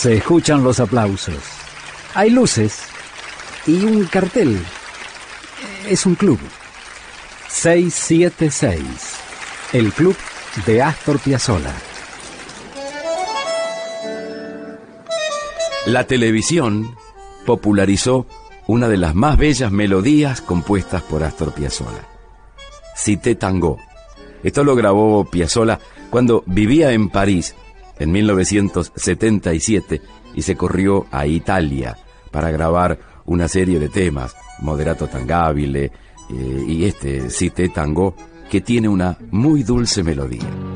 Se escuchan los aplausos. Hay luces y un cartel. Es un club. 676. El club de Astor Piazzolla. La televisión popularizó una de las más bellas melodías compuestas por Astor Piazzolla. Cité Tango. Esto lo grabó Piazzolla cuando vivía en París en 1977 y se corrió a Italia para grabar una serie de temas, Moderato Tangabile eh, y este Cité Tango, que tiene una muy dulce melodía.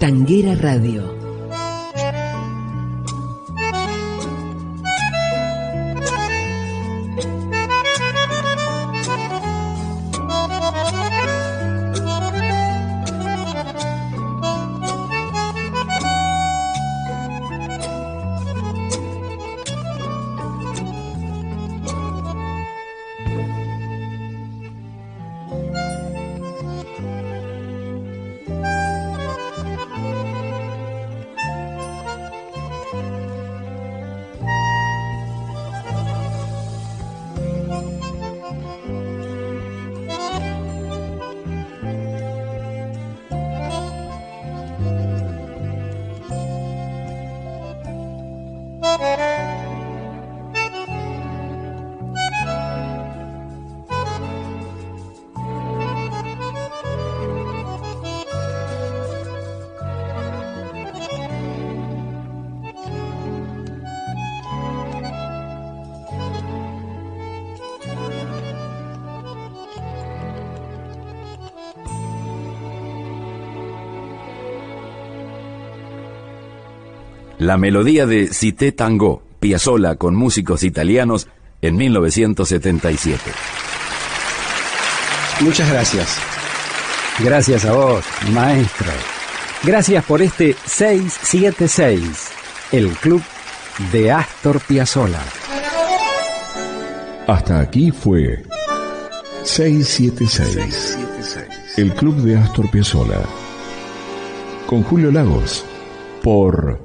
Tanguera Radio la melodía de Cité Tango, Piazzolla con músicos italianos en 1977. Muchas gracias. Gracias a vos, maestro. Gracias por este 676, el club de Astor Piazzolla. Hasta aquí fue 676, el club de Astor Piazzolla. Con Julio Lagos, por